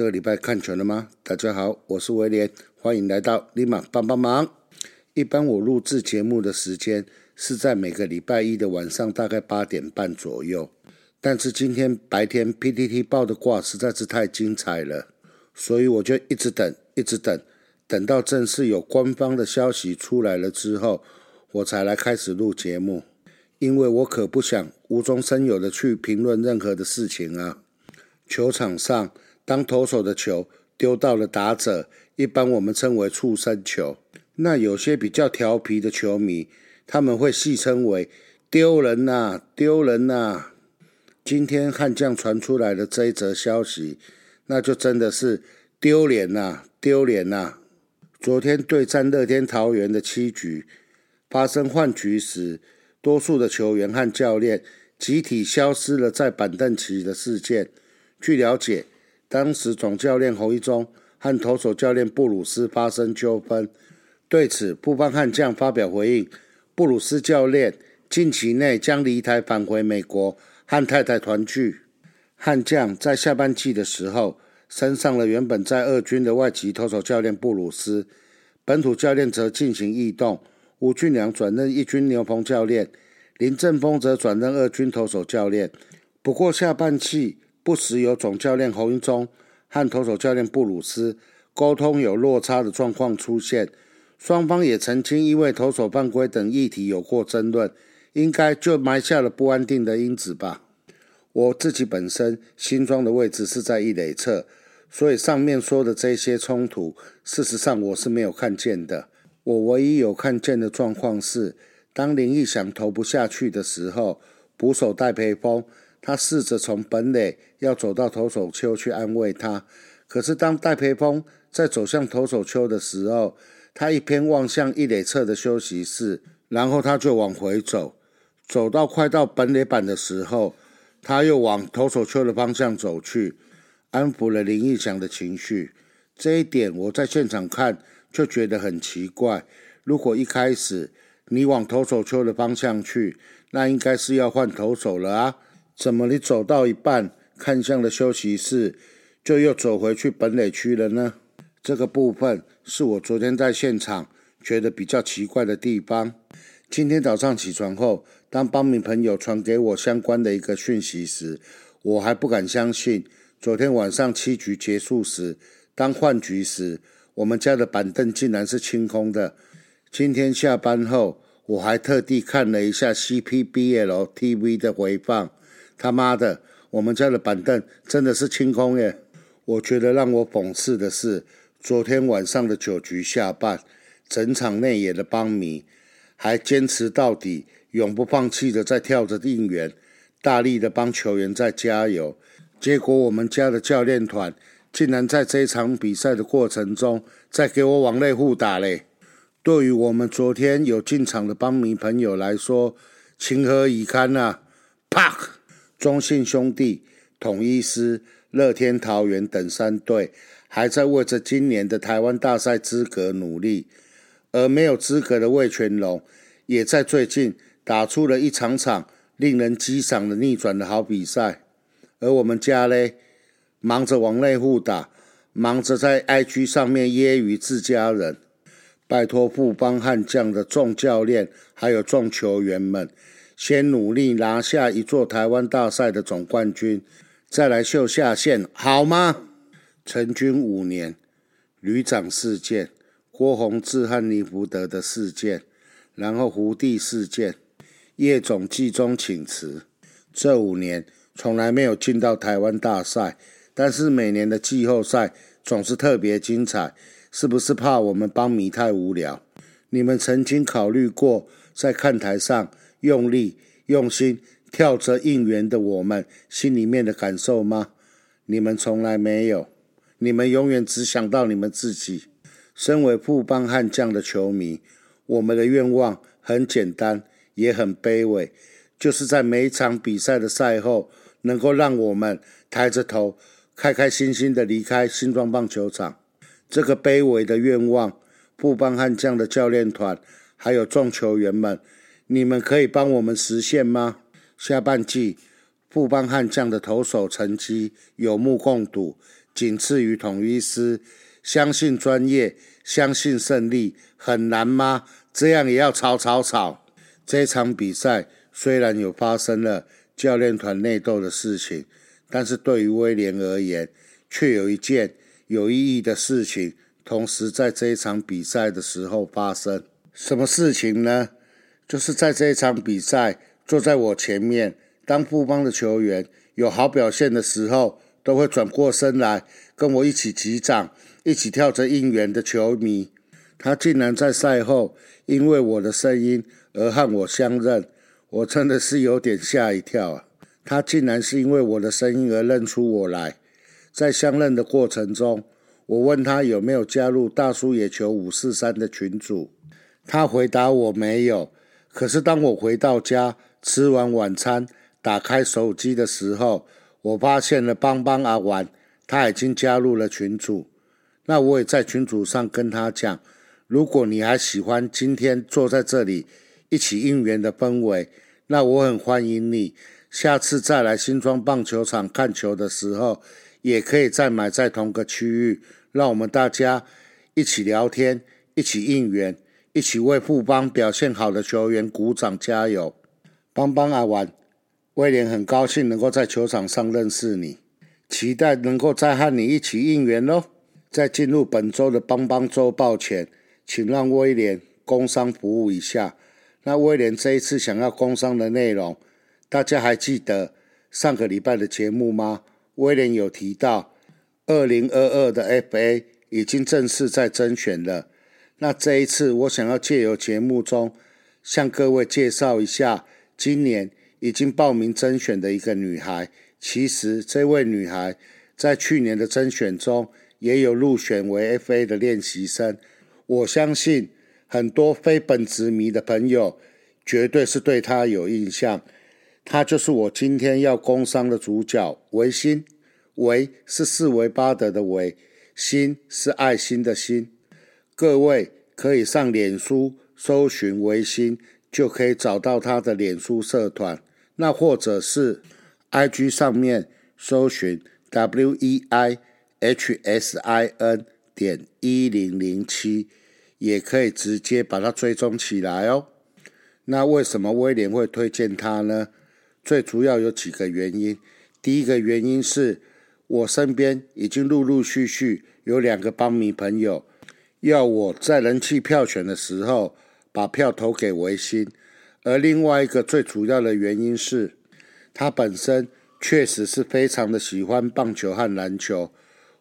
这个礼拜看全了吗？大家好，我是威廉，欢迎来到立马帮帮忙。一般我录制节目的时间是在每个礼拜一的晚上，大概八点半左右。但是今天白天 PTT 报的卦实在是太精彩了，所以我就一直等，一直等，等到正式有官方的消息出来了之后，我才来开始录节目。因为我可不想无中生有的去评论任何的事情啊。球场上，当投手的球丢到了打者，一般我们称为畜生球。那有些比较调皮的球迷，他们会戏称为丢人呐，丢人呐。今天悍将传出来的这一则消息，那就真的是丢脸呐，丢脸呐。昨天对战乐天桃园的七局发生换局时。多数的球员和教练集体消失了在板凳区的事件。据了解，当时总教练侯一中和投手教练布鲁斯发生纠纷。对此，布邦悍将发表回应：布鲁斯教练近期内将离台返回美国和太太团聚。悍将在下半季的时候升上了原本在二军的外籍投手教练布鲁斯，本土教练则进行异动。吴俊良转任一军牛棚教练，林正峰则转任二军投手教练。不过下半季不时有总教练侯英忠和投手教练布鲁斯沟通有落差的状况出现，双方也曾经因为投手犯规等议题有过争论，应该就埋下了不安定的因子吧。我自己本身新装的位置是在一垒侧，所以上面说的这些冲突，事实上我是没有看见的。我唯一有看见的状况是，当林毅想投不下去的时候，捕手戴培峰他试着从本垒要走到投手丘去安慰他。可是当戴培峰在走向投手丘的时候，他一偏望向一垒侧的休息室，然后他就往回走，走到快到本垒板的时候，他又往投手丘的方向走去，安抚了林义祥的情绪。这一点我在现场看。就觉得很奇怪。如果一开始你往投手丘的方向去，那应该是要换投手了啊？怎么你走到一半看向了休息室，就又走回去本垒区了呢？这个部分是我昨天在现场觉得比较奇怪的地方。今天早上起床后，当帮民朋友传给我相关的一个讯息时，我还不敢相信。昨天晚上七局结束时，当换局时。我们家的板凳竟然是清空的。今天下班后，我还特地看了一下 CPBL TV 的回放。他妈的，我们家的板凳真的是清空耶！我觉得让我讽刺的是，昨天晚上的酒局下半，整场内野的帮迷还坚持到底，永不放弃的在跳着应援，大力的帮球员在加油。结果我们家的教练团。竟然在这一场比赛的过程中，再给我往内互打嘞！对于我们昨天有进场的帮迷朋友来说，情何以堪啊！啪！中信兄弟、统一师、乐天桃园等三队还在为着今年的台湾大赛资格努力，而没有资格的魏全龙，也在最近打出了一场场令人激赏的逆转的好比赛，而我们家嘞？忙着往内互打，忙着在 IG 上面揶揄自家人。拜托富邦悍将的众教练还有众球员们，先努力拿下一座台湾大赛的总冠军，再来秀下限，好吗？成军五年，旅长事件，郭宏志和尼福德的事件，然后胡地事件，叶总季中请辞，这五年从来没有进到台湾大赛。但是每年的季后赛总是特别精彩，是不是怕我们帮迷太无聊？你们曾经考虑过在看台上用力、用心跳着应援的我们心里面的感受吗？你们从来没有，你们永远只想到你们自己。身为富邦悍将的球迷，我们的愿望很简单，也很卑微，就是在每一场比赛的赛后，能够让我们抬着头。开开心心的离开新庄棒球场，这个卑微的愿望，富邦悍将的教练团还有众球员们，你们可以帮我们实现吗？下半季富邦悍将的投手成绩有目共睹，仅次于统一师。相信专业，相信胜利，很难吗？这样也要吵吵吵。这场比赛虽然有发生了教练团内斗的事情，但是对于威廉而言，却有一件有意义的事情，同时在这一场比赛的时候发生。什么事情呢？就是在这一场比赛，坐在我前面，当富邦的球员有好表现的时候，都会转过身来跟我一起击掌。一起跳着应援的球迷，他竟然在赛后因为我的声音而和我相认，我真的是有点吓一跳啊！他竟然是因为我的声音而认出我来。在相认的过程中，我问他有没有加入大叔野球五四三的群组，他回答我没有。可是当我回到家吃完晚餐，打开手机的时候，我发现了邦邦阿玩，他已经加入了群组。那我也在群组上跟他讲，如果你还喜欢今天坐在这里一起应援的氛围，那我很欢迎你。下次再来新庄棒球场看球的时候，也可以再买在同个区域，让我们大家一起聊天，一起应援，一起为富邦表现好的球员鼓掌加油。邦邦阿玩，威廉很高兴能够在球场上认识你，期待能够再和你一起应援喽。在进入本周的邦邦周报前，请让威廉工商服务一下。那威廉这一次想要工商的内容，大家还记得上个礼拜的节目吗？威廉有提到，二零二二的 FA 已经正式在甄选了。那这一次，我想要借由节目中向各位介绍一下，今年已经报名甄选的一个女孩。其实，这位女孩在去年的甄选中。也有入选为 FA 的练习生，我相信很多非本职迷的朋友绝对是对他有印象。他就是我今天要工商的主角维新，维是四维八德的维，心是爱心的心。各位可以上脸书搜寻维新，就可以找到他的脸书社团，那或者是 IG 上面搜寻 WEI。h s i n 点一零零七，也可以直接把它追踪起来哦。那为什么威廉会推荐他呢？最主要有几个原因。第一个原因是我身边已经陆陆续续有两个帮迷朋友要我在人气票选的时候把票投给维新，而另外一个最主要的原因是他本身确实是非常的喜欢棒球和篮球。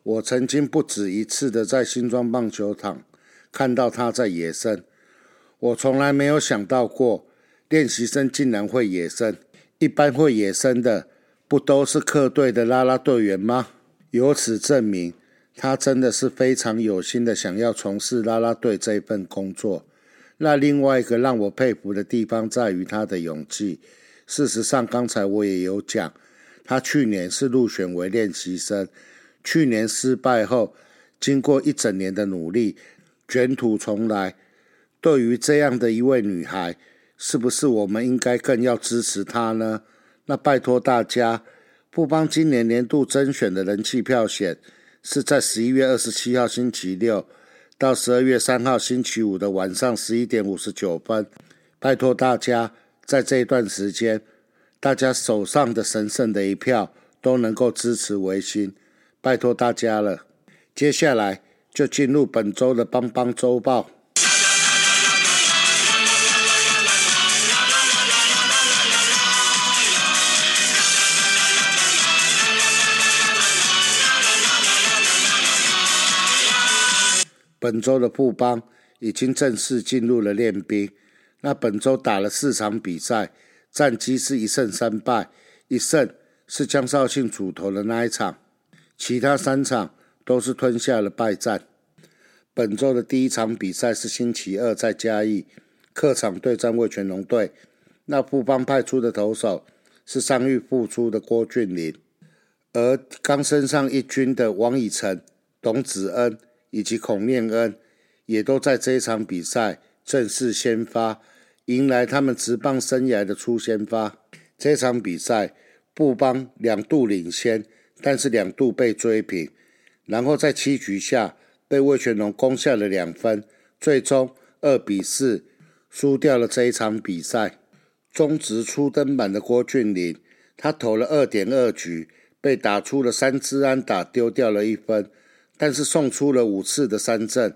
我曾经不止一次的在新庄棒球场看到他在野生，我从来没有想到过练习生竟然会野生。一般会野生的不都是客队的啦啦队员吗？由此证明，他真的是非常有心的想要从事啦啦队这份工作。那另外一个让我佩服的地方在于他的勇气。事实上，刚才我也有讲，他去年是入选为练习生。去年失败后，经过一整年的努力，卷土重来。对于这样的一位女孩，是不是我们应该更要支持她呢？那拜托大家，富邦今年年度甄选的人气票选是在十一月二十七号星期六到十二月三号星期五的晚上十一点五十九分。拜托大家，在这一段时间，大家手上的神圣的一票都能够支持维新。拜托大家了，接下来就进入本周的邦邦周报。本周的布邦已经正式进入了练兵。那本周打了四场比赛，战绩是一胜三败，一胜是江绍庆主投的那一场。其他三场都是吞下了败战。本周的第一场比赛是星期二在嘉义客场对战味全龙队。那富邦派出的投手是伤愈复出的郭俊麟，而刚升上一军的王以诚、董子恩以及孔念恩也都在这一场比赛正式先发，迎来他们职棒生涯的初先发。这场比赛布邦两度领先。但是两度被追平，然后在七局下被魏全龙攻下了两分，最终二比四输掉了这一场比赛。中职初登板的郭俊麟，他投了二点二局，被打出了三支安打，丢掉了一分，但是送出了五次的三振。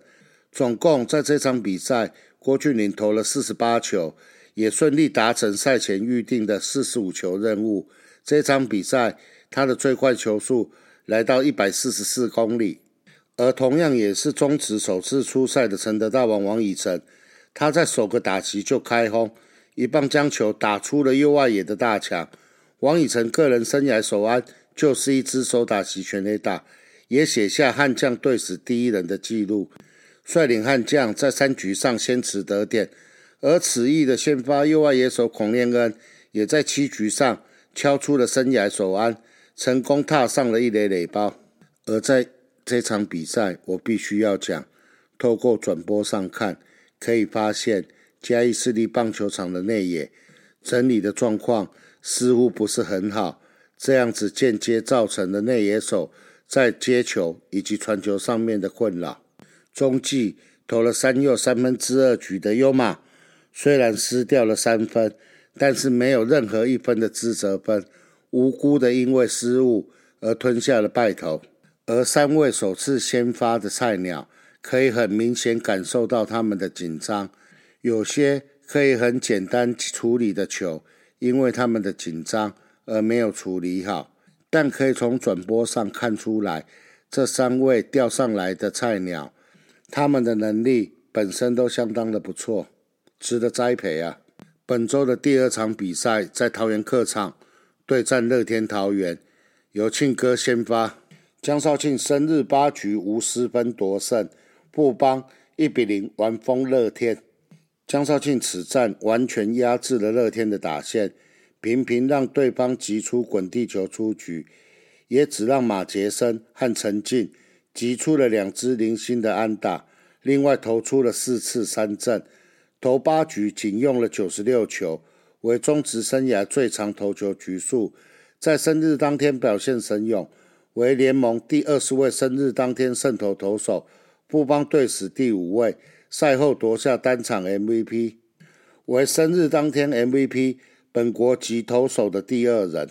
总共在这场比赛，郭俊麟投了四十八球，也顺利达成赛前预定的四十五球任务。这场比赛，他的最快球速来到一百四十四公里。而同样也是中职首次出赛的承德大王王以诚，他在首个打击就开轰，一棒将球打出了右外野的大墙。王以诚个人生涯首安就是一支手打席全垒打，也写下悍将队史第一人的纪录。率领悍将在三局上先持得点，而此役的先发右外野手孔令恩也在七局上敲出了生涯首安，成功踏上了一垒垒包。而在这场比赛，我必须要讲，透过转播上看，可以发现嘉义市立棒球场的内野整理的状况似乎不是很好，这样子间接造成了内野手在接球以及传球上面的困扰。中继投了三又三分之二局的优马，虽然失掉了三分，但是没有任何一分的自责分，无辜的因为失误而吞下了败投。而三位首次先发的菜鸟，可以很明显感受到他们的紧张，有些可以很简单处理的球，因为他们的紧张而没有处理好。但可以从转播上看出来，这三位钓上来的菜鸟。他们的能力本身都相当的不错，值得栽培啊！本周的第二场比赛在桃园客场对战乐天桃园，由庆哥先发，江少庆生日八局无失分夺胜，布邦一比零完封乐天。江少庆此战完全压制了乐天的打线，频频让对方急出滚地球出局，也只让马杰森和陈进。急出了两支零星的安打，另外投出了四次三振，投八局仅用了九十六球，为中职生涯最长投球局数。在生日当天表现神勇，为联盟第二十位生日当天胜投投手，布邦队史第五位。赛后夺下单场 MVP，为生日当天 MVP 本国籍投手的第二人。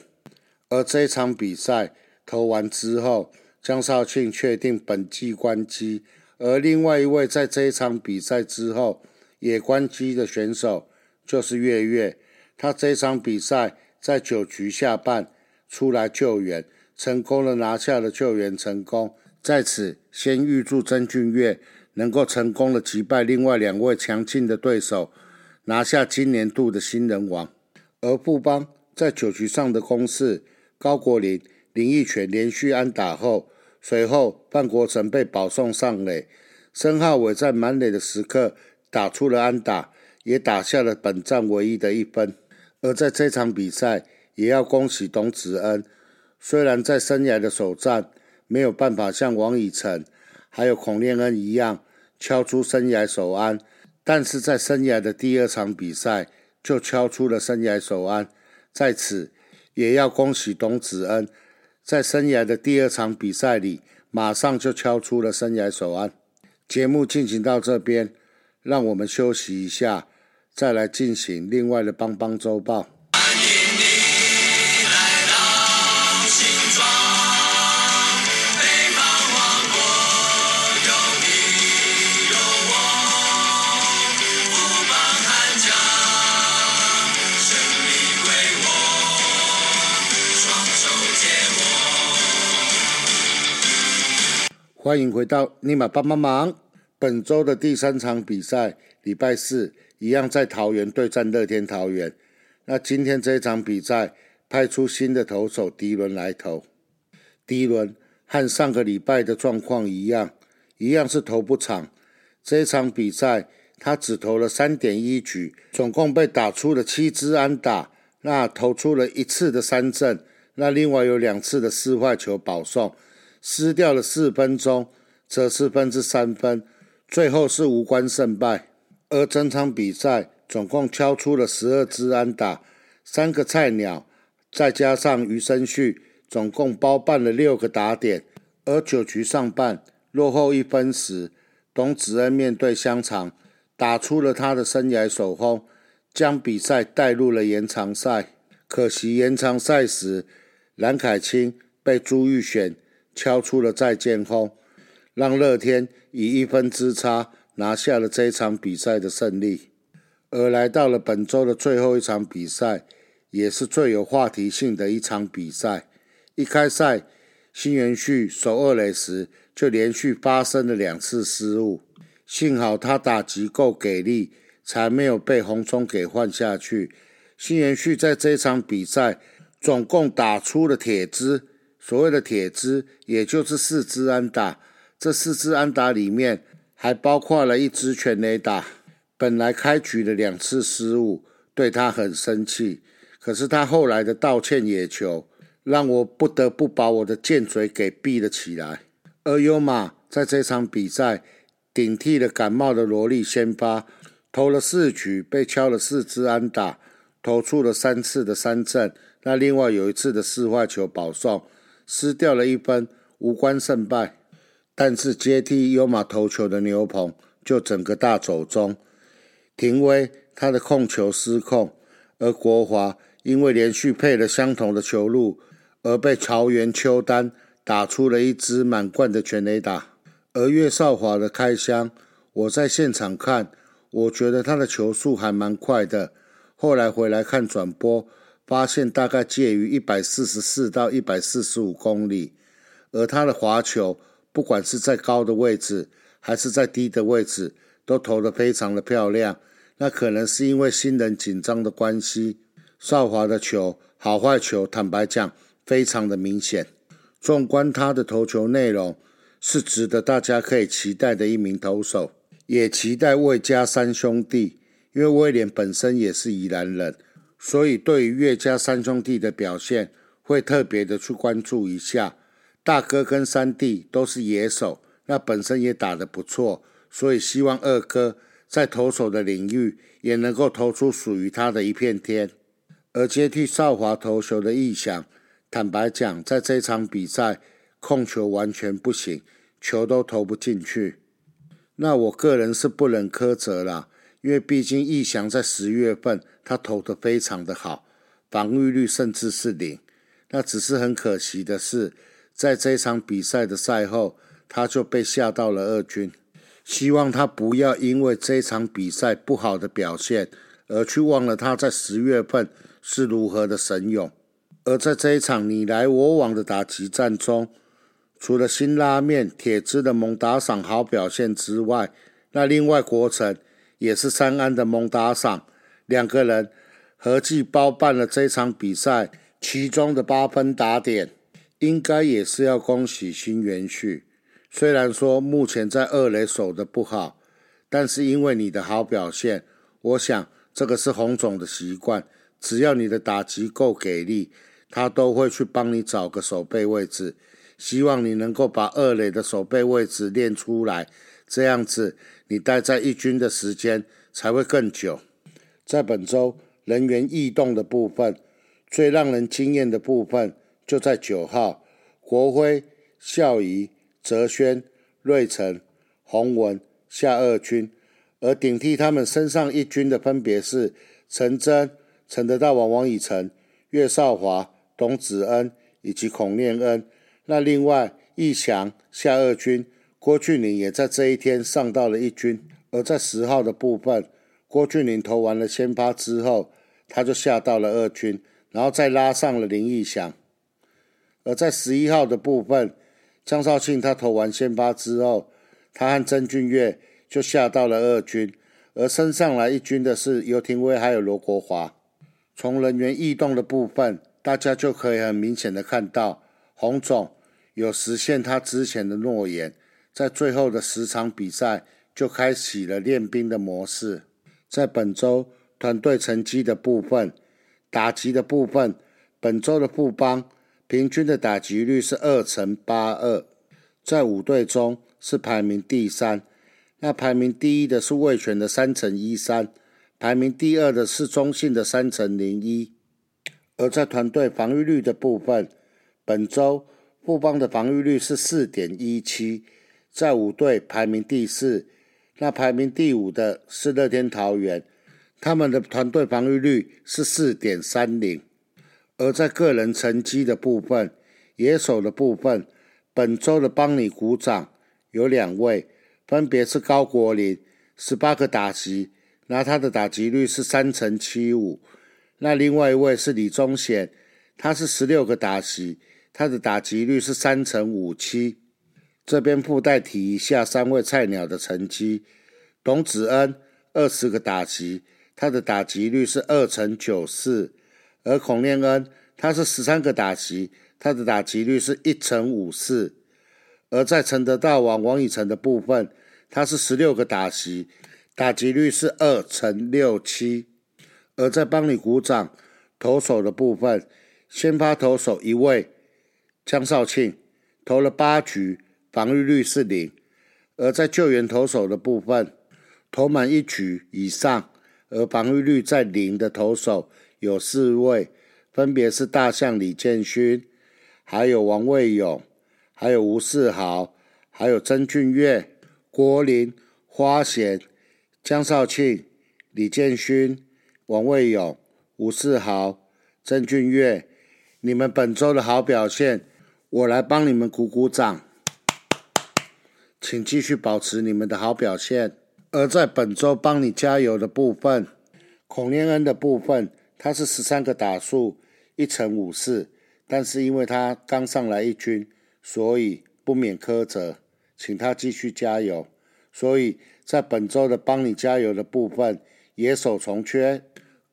而这场比赛投完之后。江少庆确定本季关机，而另外一位在这一场比赛之后也关机的选手就是月月。他这一场比赛在九局下半出来救援，成功的拿下了救援成功。在此，先预祝曾俊月能够成功的击败另外两位强劲的对手，拿下今年度的新人王。而富邦在九局上的攻势，高国林、林奕泉连续安打后。随后，范国成被保送上垒，申浩伟在满垒的时刻打出了安打，也打下了本站唯一的一分。而在这场比赛，也要恭喜董子恩，虽然在生涯的首战没有办法像王以诚还有孔令恩一样敲出生涯首安，但是在生涯的第二场比赛就敲出了生涯首安。在此，也要恭喜董子恩。在生涯的第二场比赛里，马上就敲出了生涯首安。节目进行到这边，让我们休息一下，再来进行另外的帮帮周报。欢迎回到尼玛帮帮忙。本周的第三场比赛，礼拜四一样在桃园对战乐天桃园。那今天这一场比赛，派出新的投手迪伦来投。迪伦和上个礼拜的状况一样，一样是投不长。这一场比赛，他只投了三点一局，总共被打出了七支安打，那投出了一次的三振，那另外有两次的四坏球保送。失掉了四分钟，则四分之三分，最后是无关胜败。而整场比赛总共敲出了十二支安打，三个菜鸟，再加上余生旭，总共包办了六个打点。而九局上半落后一分时，董子恩面对香肠，打出了他的生涯首轰，将比赛带入了延长赛。可惜延长赛时，蓝凯青被朱玉选敲出了再见轰，让乐天以一分之差拿下了这场比赛的胜利。而来到了本周的最后一场比赛，也是最有话题性的一场比赛。一开赛，新元旭守二垒时就连续发生了两次失误，幸好他打击够给力，才没有被红中给换下去。新元旭在这场比赛总共打出了铁支，所谓的铁支，也就是四支安打。这四支安打里面还包括了一支全垒打。本来开局的两次失误对他很生气，可是他后来的道歉野球让我不得不把我的贱嘴给闭了起来。而优马在这场比赛顶替了感冒的罗莉先发，投了四局，被敲了四支安打，投出了三次的三振。那另外有一次的四坏球保送，失掉了一分，无关胜败。但是接替优马投球的牛棚就整个大走中。廷威他的控球失控，而国华因为连续配了相同的球路，而被朝元秋丹打出了一支满贯的全垒打。而岳少华的开箱，我在现场看，我觉得他的球速还蛮快的。后来回来看转播，发现大概介于一百四十四到一百四十五公里。而他的滑球，不管是在高的位置还是在低的位置。都投得非常的漂亮，那可能是因为新人紧张的关系。少华的球好坏球，坦白讲，非常的明显。纵观他的投球内容，是值得大家可以期待的一名投手，也期待魏家三兄弟，因为威廉本身也是宜兰人，所以对于岳家三兄弟的表现，会特别的去关注一下。大哥跟三弟都是野手，那本身也打得不错。所以希望二哥在投手的领域也能够投出属于他的一片天。而接替少华投球的意向，坦白讲，在这场比赛控球完全不行，球都投不进去。那我个人是不能苛责啦，因为毕竟义翔在十月份他投的非常的好，防御率甚至是零。那只是很可惜的是，在这场比赛的赛后，他就被下到了二军。希望他不要因为这场比赛不好的表现，而去忘了他在十月份是如何的神勇。而在这一场你来我往的打击战中，除了新拉面铁汁的蒙打赏好表现之外，那另外国成也是三安的蒙打赏，两个人合计包办了这场比赛其中的八分打点，应该也是要恭喜新元旭。虽然说目前在二垒守的不好，但是因为你的好表现，我想这个是洪总的习惯。只要你的打击够给力，他都会去帮你找个守备位置。希望你能够把二垒的守备位置练出来，这样子你待在一军的时间才会更久。在本周人员异动的部分，最让人惊艳的部分就在九号国辉孝仪。泽轩、瑞成、洪文夏二军，而顶替他们身上一军的分别是陈真、陈德大王王以诚、岳少华、董子恩以及孔念恩。那另外易祥夏二军，郭俊霖也在这一天上到了一军。而在十号的部分，郭俊霖投完了先发之后，他就下到了二军，然后再拉上了林义祥。而在十一号的部分。江少庆他投完先发之后，他和曾俊岳就下到了二军，而升上来一军的是尤廷威还有罗国华。从人员异动的部分，大家就可以很明显的看到，洪总有实现他之前的诺言，在最后的十场比赛就开启了练兵的模式。在本周团队成绩的部分，打击的部分，本周的富邦。平均的打击率是二乘八二，在五队中是排名第三。那排名第一的是魏权的三乘一三，排名第二的是中信的三乘零一。而在团队防御率的部分，本周富邦的防御率是四点一七，在五队排名第四。那排名第五的是乐天桃园，他们的团队防御率是四点三零。而在个人成绩的部分，野手的部分，本周的帮你鼓掌有两位，分别是高国林，十八个打击，那他的打击率是三成七五。那另外一位是李宗贤，他是十六个打击。他的打击率是三成五七，这边附带提一下三位菜鸟的成绩。董子恩二十个打击，他的打击率是二成九四；而孔念恩他是十三个打击，他的打击率是一成五四。而在承德大王王以诚的部分，他是十六个打击，打击率是二成六七。而在帮你鼓掌投手的部分，先发投手一位。江少庆投了八局，防御率是零；而在救援投手的部分，投满一局以上而防御率在零的投手有四位，分别是大象李建勋，还有王卫勇，还有吴世豪，还有曾俊岳、郭林、花贤、江少庆、李建勋、王卫勇、吴世豪、曾俊岳，你们本周的好表现。我来帮你们鼓鼓掌，请继续保持你们的好表现。而在本周帮你加油的部分，孔念恩的部分，他是十三个打数，一成五四，但是因为他刚上来一军，所以不免苛责，请他继续加油。所以在本周的帮你加油的部分，野手重缺。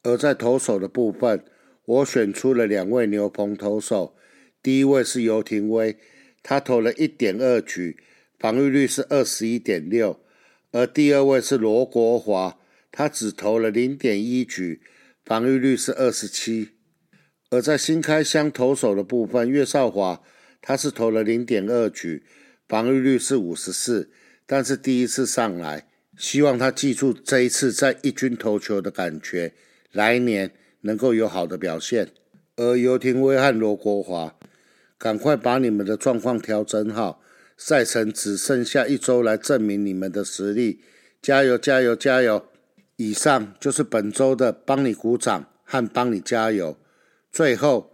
而在投手的部分，我选出了两位牛棚投手。第一位是尤廷威，他投了一点二局，防御率是二十一点六；而第二位是罗国华，他只投了零点一局，防御率是二十七。而在新开箱投手的部分，岳少华他是投了零点二局，防御率是五十四，但是第一次上来，希望他记住这一次在一军投球的感觉，来年能够有好的表现。而游廷威和罗国华。赶快把你们的状况调整好，赛程只剩下一周来证明你们的实力，加油加油加油！以上就是本周的帮你鼓掌和帮你加油。最后，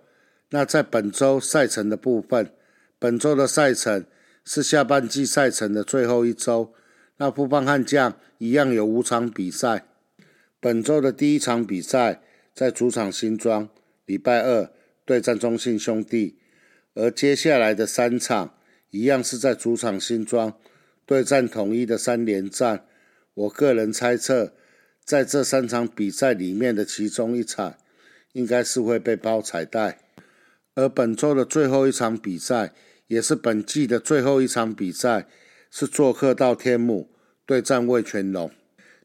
那在本周赛程的部分，本周的赛程是下半季赛程的最后一周，那富邦悍将一样有五场比赛。本周的第一场比赛在主场新庄，礼拜二对战中信兄弟。而接下来的三场一样是在主场新庄对战统一的三连战。我个人猜测，在这三场比赛里面的其中一场，应该是会被包彩带。而本周的最后一场比赛，也是本季的最后一场比赛，是做客到天母对战魏全龙。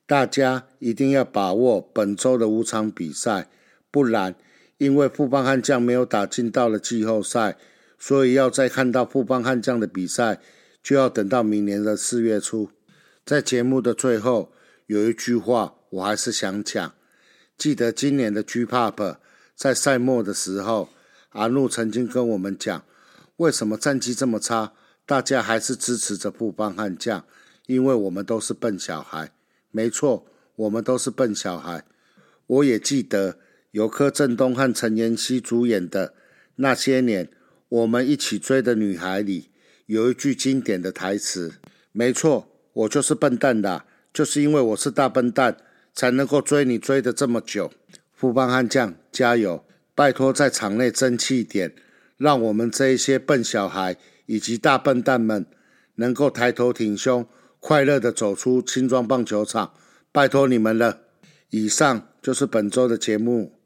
大家一定要把握本周的五场比赛，不然因为富邦悍将没有打进到了季后赛。所以要再看到富邦悍将的比赛，就要等到明年的四月初。在节目的最后，有一句话我还是想讲：记得今年的 G Pop 在赛末的时候，阿怒曾经跟我们讲，为什么战绩这么差，大家还是支持着富邦悍将？因为我们都是笨小孩。没错，我们都是笨小孩。我也记得由柯震东和陈妍希主演的那些年。我们一起追的女孩里有一句经典的台词，没错，我就是笨蛋的，就是因为我是大笨蛋，才能够追你追的这么久。富邦悍将加油，拜托在场内争气一点，让我们这一些笨小孩以及大笨蛋们能够抬头挺胸，快乐的走出青装棒球场，拜托你们了。以上就是本周的节目，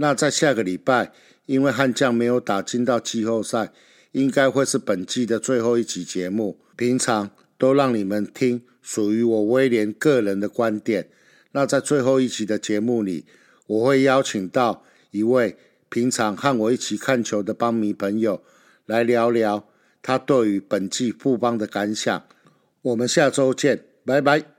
那在下个礼拜。因为悍将没有打进到季后赛，应该会是本季的最后一集节目。平常都让你们听属于我威廉个人的观点。那在最后一集的节目里，我会邀请到一位平常和我一起看球的邦迷朋友，来聊聊他对于本季富邦的感想。我们下周见，拜拜。